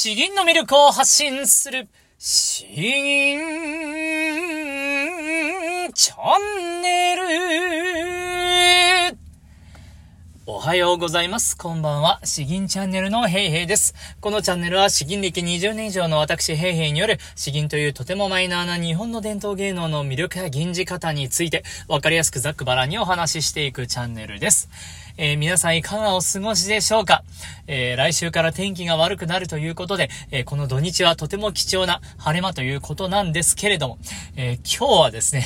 詩吟の魅力を発信する、詩吟チャンネル。おはようございます。こんばんは。詩吟チャンネルのヘイヘイです。このチャンネルは詩吟歴20年以上の私ヘイヘイによる詩吟というとてもマイナーな日本の伝統芸能の魅力や吟じ方についてわかりやすくざっくばらにお話ししていくチャンネルです。えー、皆さんいかがお過ごしでしょうか？えー、来週から天気が悪くなるということで、えー、この土日はとても貴重な晴れ間ということなんですけれども、え今日はですね、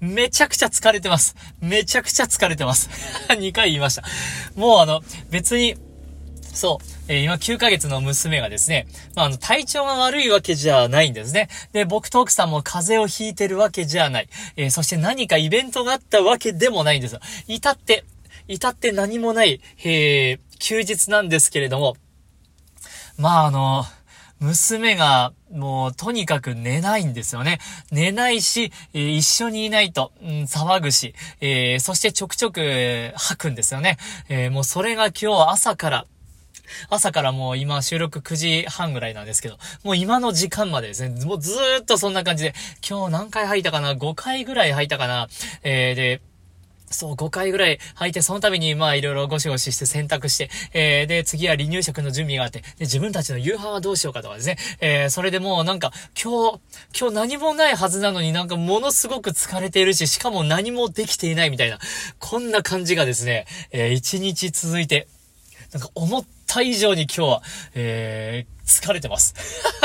めちゃくちゃ疲れてます。めちゃくちゃ疲れてます。2回言いました。もうあの、別に、そう。えー、今9ヶ月の娘がですね、まあ、あの、体調が悪いわけじゃないんですね。で、僕と奥さんも風邪をひいてるわけじゃない。えー、そして何かイベントがあったわけでもないんですよ。至って、至って何もない、えー、休日なんですけれども、まああの、娘がもうとにかく寝ないんですよね。寝ないし、えー、一緒にいないと、うん、騒ぐし、えー、そしてちょくちょく、吐くんですよね。えもうそれが今日朝から、朝からもう今収録9時半ぐらいなんですけど、もう今の時間までですね、もうずーっとそんな感じで、今日何回吐いたかな ?5 回ぐらい吐いたかな？えー、で、そう、5回ぐらい履いて、その度に、まあ、いろいろゴシゴシして選択して、えー、で、次は離乳食の準備があって、で、自分たちの夕飯はどうしようかとかですね、えー、それでもうなんか、今日、今日何もないはずなのになんかものすごく疲れているし、しかも何もできていないみたいな、こんな感じがですね、えー、一日続いて、なんか思った以上に今日は、えー、疲れてます。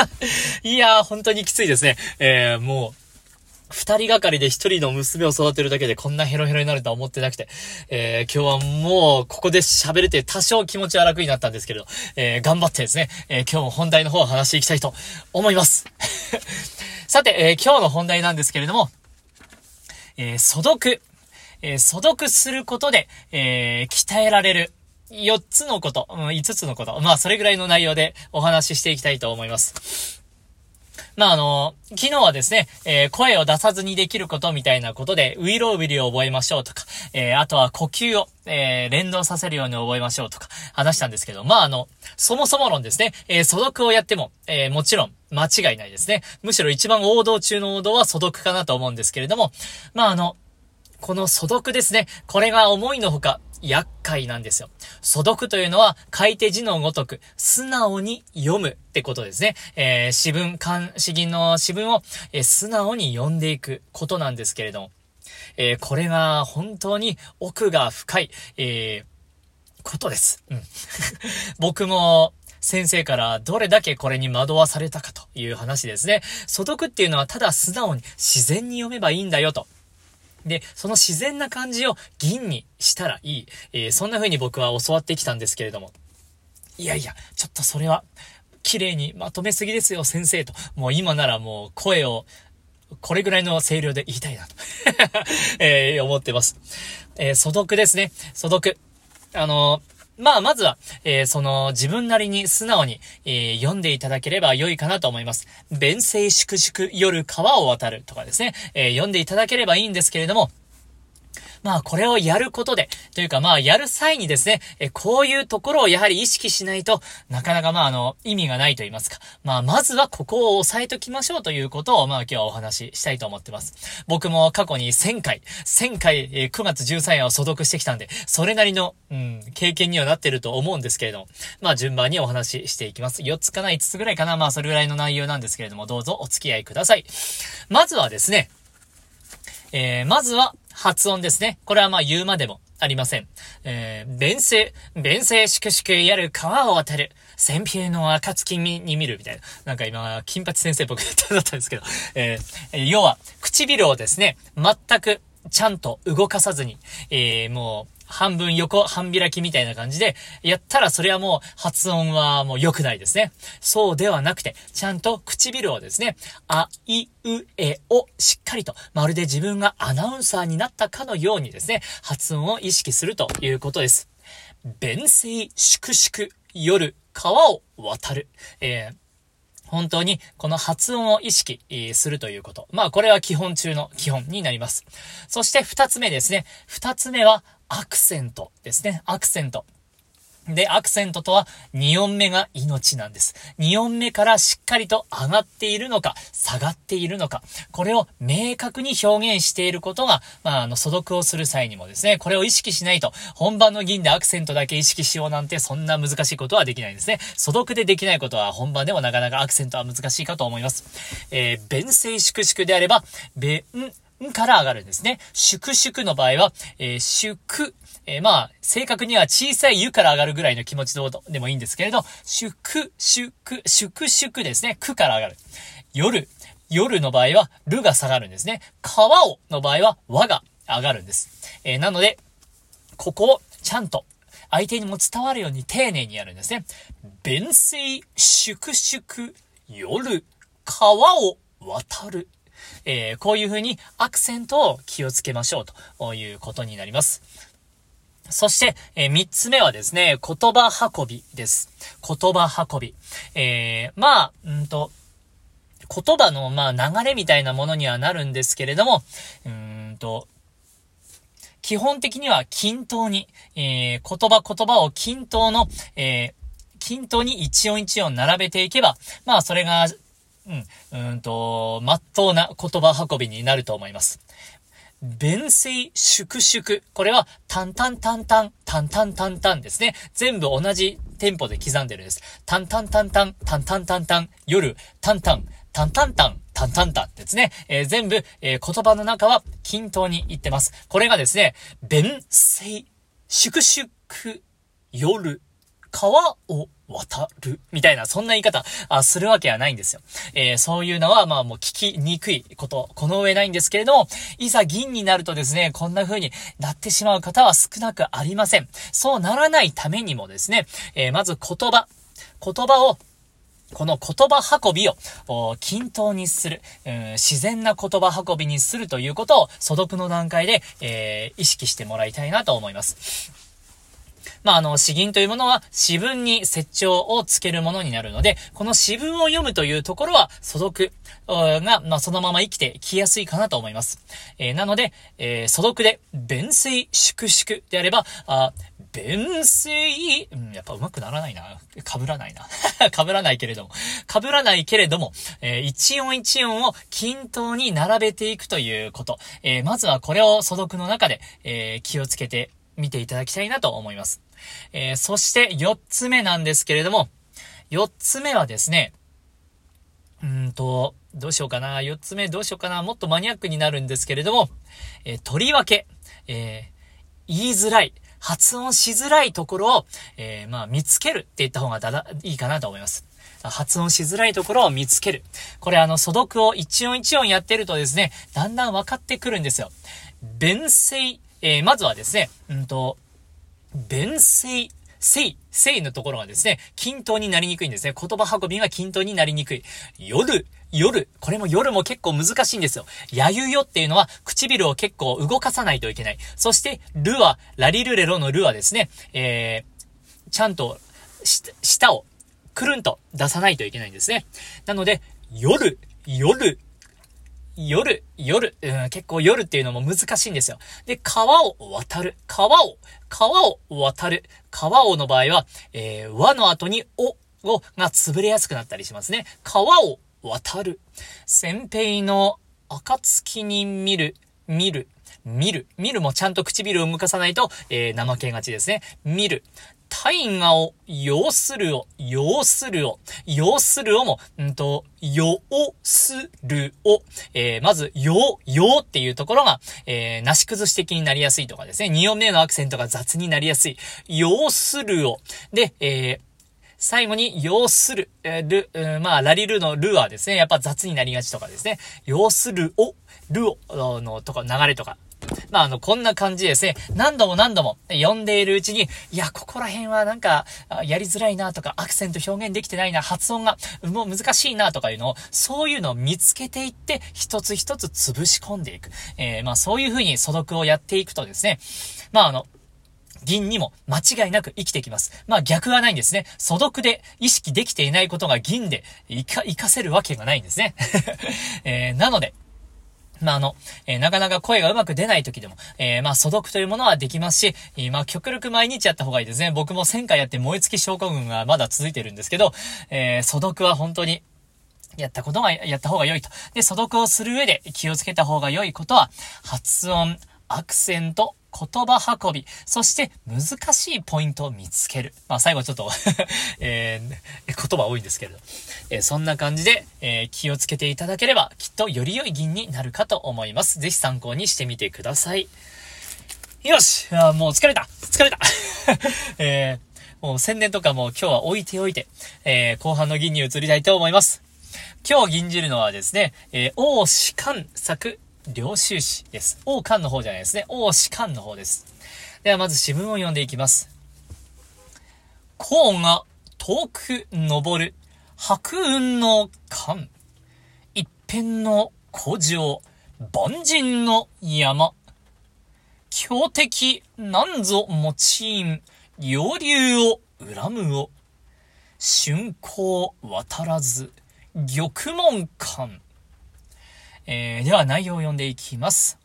いやー、本当にきついですね。えー、もう、二人がかりで一人の娘を育てるだけでこんなヘロヘロになるとは思ってなくて、えー、今日はもう、ここで喋れて多少気持ちは楽になったんですけれど、えー、頑張ってですね、えー、今日も本題の方を話していきたいと思います。さて、えー、今日の本題なんですけれども、えー、素読。えー、素読することで、えー、鍛えられる。4つのこと、うん、5つのこと。まあ、それぐらいの内容でお話ししていきたいと思います。まあ、あの、昨日はですね、えー、声を出さずにできることみたいなことで、ウィロービリを覚えましょうとか、えー、あとは呼吸を、えー、連動させるように覚えましょうとか、話したんですけど、まあ、あの、そもそも論ですね、えー、素読をやっても、えー、もちろん、間違いないですね。むしろ一番王道中の王道は素読かなと思うんですけれども、まあ、あの、この素読ですね。これが思いのほか、厄介なんですよ。素読というのは、書いて字のごとく、素直に読むってことですね。えー、詩文、漢、詩吟の詩文を、えー、素直に読んでいくことなんですけれども、えー、これが本当に奥が深い、えー、ことです。うん。僕も、先生からどれだけこれに惑わされたかという話ですね。素読っていうのはただ素直に自然に読めばいいんだよと。で、その自然な感じを銀にしたらいい。えー、そんな風に僕は教わってきたんですけれども。いやいや、ちょっとそれは、綺麗にまとめすぎですよ、先生と。もう今ならもう声を、これぐらいの声量で言いたいなと えー、思ってます。えー、素読ですね。素読。あのーまあ、まずは、えー、その、自分なりに素直に、えー、読んでいただければ良いかなと思います。弁声粛々夜川を渡るとかですね、えー、読んでいただければいいんですけれども、まあこれをやることで、というかまあやる際にですね、えこういうところをやはり意識しないとなかなかまああの意味がないと言いますか。まあまずはここを押さえときましょうということをまあ今日はお話ししたいと思ってます。僕も過去に1000回、1000回、え、9月13夜を所読してきたんで、それなりの、うん、経験にはなってると思うんですけれども、まあ順番にお話ししていきます。4つかな5つぐらいかなまあそれぐらいの内容なんですけれども、どうぞお付き合いください。まずはですね、えー、まずは、発音ですね。これはまあ言うまでもありません。えー、弁声、弁声粛々やる川を渡る。先兵の暁に見るみたいな。なんか今、金八先生僕だったんですけど、えー、要は、唇をですね、全くちゃんと動かさずに、えー、もう、半分横、半開きみたいな感じで、やったらそれはもう発音はもう良くないですね。そうではなくて、ちゃんと唇をですね、あ、い、う、えをしっかりと、まるで自分がアナウンサーになったかのようにですね、発音を意識するということです。弁声粛々夜川を渡る。えー本当にこの発音を意識するということ。まあこれは基本中の基本になります。そして二つ目ですね。二つ目はアクセントですね。アクセント。で、アクセントとは2音目が命なんです。2音目からしっかりと上がっているのか、下がっているのか、これを明確に表現していることが、まあ、あの、素読をする際にもですね、これを意識しないと、本番の銀でアクセントだけ意識しようなんて、そんな難しいことはできないんですね。素読でできないことは本番でもなかなかアクセントは難しいかと思います。えー、弁声粛々であれば、弁、から上がるんですね。粛々の場合は、えー、祝、えー、まあ、正確には小さい湯から上がるぐらいの気持ちでもいいんですけれど、祝、祝、祝々ですね。くから上がる。夜、夜の場合は、るが下がるんですね。川をの場合は、和が上がるんです。えー、なので、ここをちゃんと相手にも伝わるように丁寧にやるんですね。弁声、粛々、夜、川を渡る。えー、こういう風にアクセントを気をつけましょうということになります。そして、えー、三つ目はですね、言葉運びです。言葉運び。えー、まあ、うんと、言葉の、まあ、流れみたいなものにはなるんですけれども、うんと、基本的には均等に、えー、言葉言葉を均等の、えー、均等に一音一音並べていけば、まあ、それがうん、うんと、まっとうな言葉運びになると思います。弁声粛々。これは、タンタンタンタン、タンタンタンタンですね。全部同じテンポで刻んでるんです。タンタンタンタン、タンタンタンタン、夜、タンタン、タンタンタン、タンタンタンですね。えー、全部、えー、言葉の中は均等に言ってます。これがですね、弁声粛々、夜、川を渡る、みたいな、そんな言い方、あ、するわけはないんですよ。えー、そういうのは、まあもう聞きにくいこと、この上ないんですけれども、いざ銀になるとですね、こんな風になってしまう方は少なくありません。そうならないためにもですね、えー、まず言葉、言葉をこの言葉運びを均等にする、うん、自然な言葉運びにするということを素読の段階で、えー、意識してもらいたいなと思います。まあ、あの、詩吟というものは、詩文に説調をつけるものになるので、この詩文を読むというところは、素読が、まあ、そのまま生きてきやすいかなと思います。えー、なので、えー、素読で、弁声粛々であれば、あ弁声、うん、やっぱ上手くならないな。被らないな。被らないけれども。被らないけれども、えー、一音一音を均等に並べていくということ。えー、まずはこれを素読の中で、えー、気をつけて見ていただきたいなと思います。えー、そして4つ目なんですけれども、4つ目はですね、うんと、どうしようかな。4つ目どうしようかな。もっとマニアックになるんですけれども、えー、とりわけ、えー、言いづらい、発音しづらいところを、えー、まあ、見つけるって言った方がだだ、いいかなと思います。発音しづらいところを見つける。これあの、素読を一音一音やってるとですね、だんだん分かってくるんですよ。弁声、えー、まずはですね、うんと、弁声、声、声のところがですね、均等になりにくいんですね。言葉運びが均等になりにくい。夜、夜。これも夜も結構難しいんですよ。やゆよっていうのは唇を結構動かさないといけない。そして、るは、ラリルレロのるはですね、えー、ちゃんと、舌を、くるんと出さないといけないんですね。なので、夜、夜、夜、夜、うん、結構夜っていうのも難しいんですよ。で、川を渡る。川を、川を渡る。川をの場合は、えー、和の後にお、を、が潰れやすくなったりしますね。川を渡る。先兵の暁に見る、見る。見る。見るもちゃんと唇を向かさないと、えー、怠けがちですね。見る。大河を、要するを、要するを、要するをも、んと、要するを、えー、まず、要、要っていうところが、えー、なし崩し的になりやすいとかですね。二音目のアクセントが雑になりやすい。要するを。で、えー、最後に、要する、えー、る、うん、まあ、ラリルのルはですね、やっぱ雑になりがちとかですね。要するを、るを、のとか、流れとか、まあ、あの、こんな感じですね。何度も何度も読んでいるうちに、いや、ここら辺はなんか、やりづらいなとか、アクセント表現できてないな、発音が、もう難しいなとかいうのを、そういうのを見つけていって、一つ一つ潰し込んでいく。えー、まあ、そういうふうに素読をやっていくとですね、まあ、あの、銀にも間違いなく生きてきます。まあ逆はないんですね。素読で意識できていないことが銀で活か、活かせるわけがないんですね。えー、なので、まあ、あの、えー、なかなか声がうまく出ない時でも、えー、まあ、素読というものはできますし、えー、まあ、極力毎日やった方がいいですね。僕も1000回やって燃え尽き症候群がまだ続いてるんですけど、えー、素読は本当に、やったことが、やった方が良いと。で、素読をする上で気をつけた方が良いことは、発音、アクセント、言葉運び、そして難しいポイントを見つける。まあ最後ちょっと えー、言葉多いんですけれど、えー、そんな感じで、えー、気をつけていただければきっとより良い銀になるかと思います。ぜひ参考にしてみてください。よしあもう疲れた疲れた えー、もう宣伝とかも今日は置いておいて、えー、後半の銀に移りたいと思います。今日銀じるのはですね、えー、王士官作領収詩です。王冠の方じゃないですね。王士官の方です。ではまず詩文を読んでいきます。甲が遠く登る白雲の間。一辺の古城、万人の山。強敵なんぞ持ちん、洋流を恨むを。春光渡らず、玉門間。えー、では内容を読んでいきます。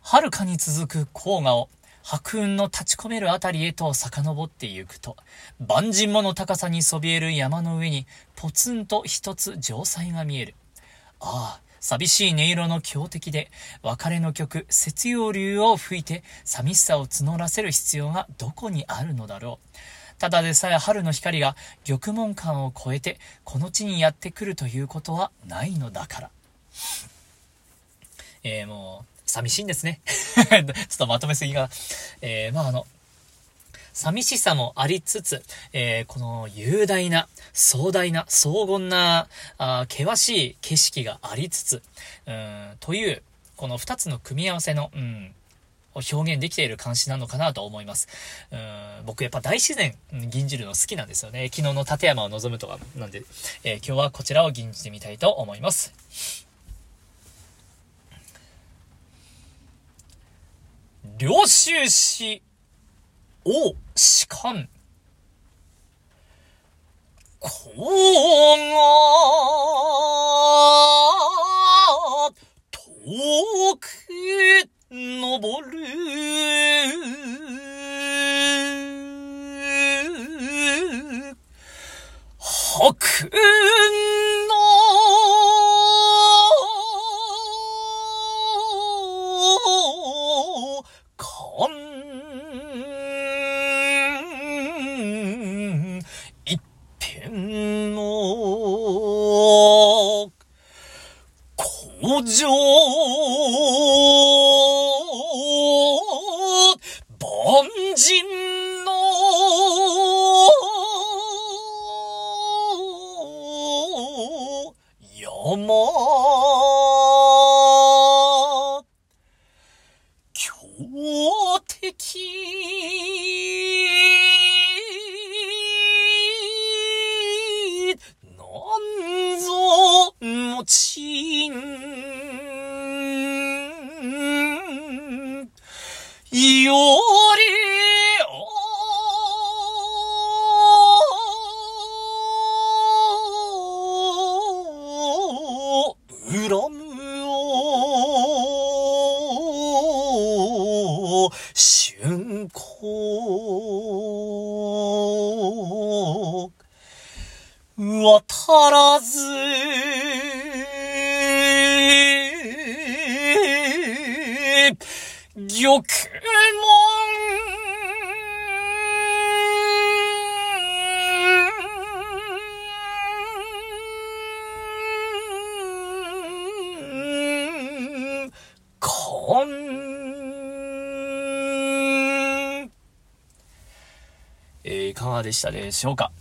遥かに続く黄河を白雲の立ち込めるあたりへと遡ってゆくと、万人もの高さにそびえる山の上にポツンと一つ城塞が見える。ああ、寂しい音色の強敵で、別れの曲、雪陽流を吹いて寂しさを募らせる必要がどこにあるのだろう。ただでさえ春の光が玉門関を越えてこの地にやってくるということはないのだから。えー、もう、寂しいんですね。ちょっとまとめすぎが。えー、まああの、寂しさもありつつ、えー、この雄大な、壮大な、荘厳な、あ険しい景色がありつつ、うん、という、この二つの組み合わせの、うん、を表現できている監視なのかなと思います。うん僕やっぱ大自然吟じるの好きなんですよね。昨日の立山を望むとかなんで、えー、今日はこちらを吟じてみたいと思います。領収詩、王士官。こうが、遠く登る。白雲の一辺の工場強敵よりを恨むを渡らず。玉えー、いかがでしたでしょうか？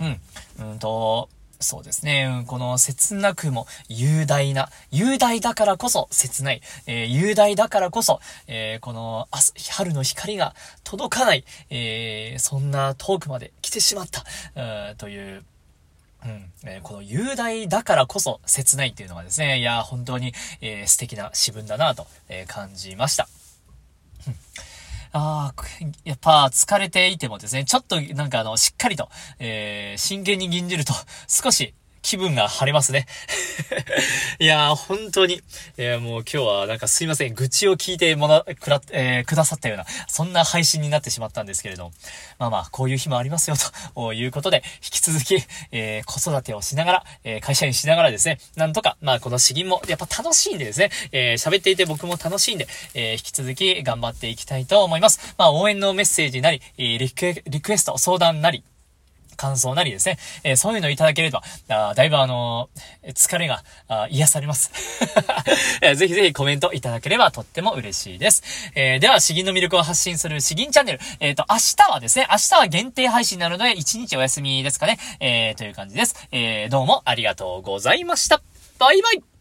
うん。うんと、そうですね。この切なくも雄大な、雄大だからこそ切ない、えー、雄大だからこそ、えー、この春の光が届かない、えー、そんな遠くまで来てしまった、という、うん、えー、この雄大だからこそ切ないっていうのがですね、いや、本当に、えー、素敵な詩文だなと、えー、感じました。ああ、やっぱ疲れていてもですね、ちょっとなんかあの、しっかりと、えー、真剣に吟じると、少し気分が晴れますね。いやー、本当に。いや、もう今日はなんかすいません。愚痴を聞いてもら、くら、えー、くださったような、そんな配信になってしまったんですけれど。まあまあ、こういう日もありますよ、ということで、引き続き、えー、子育てをしながら、え、会社員しながらですね、なんとか、まあこの詩吟もやっぱ楽しいんでですね、え、喋っていて僕も楽しいんで、え、引き続き頑張っていきたいと思います。まあ応援のメッセージなり、リクエ、リクエスト、相談なり、感想なりですね、えー、そういうのいただければ、あだいぶあのー、疲れが癒されます。えー、ぜひぜひコメントいただければとっても嬉しいです。えー、では、詩吟の魅力を発信する詩吟チャンネル。えっ、ー、と、明日はですね、明日は限定配信なので、1日お休みですかね。えー、という感じです。えー、どうもありがとうございました。バイバイ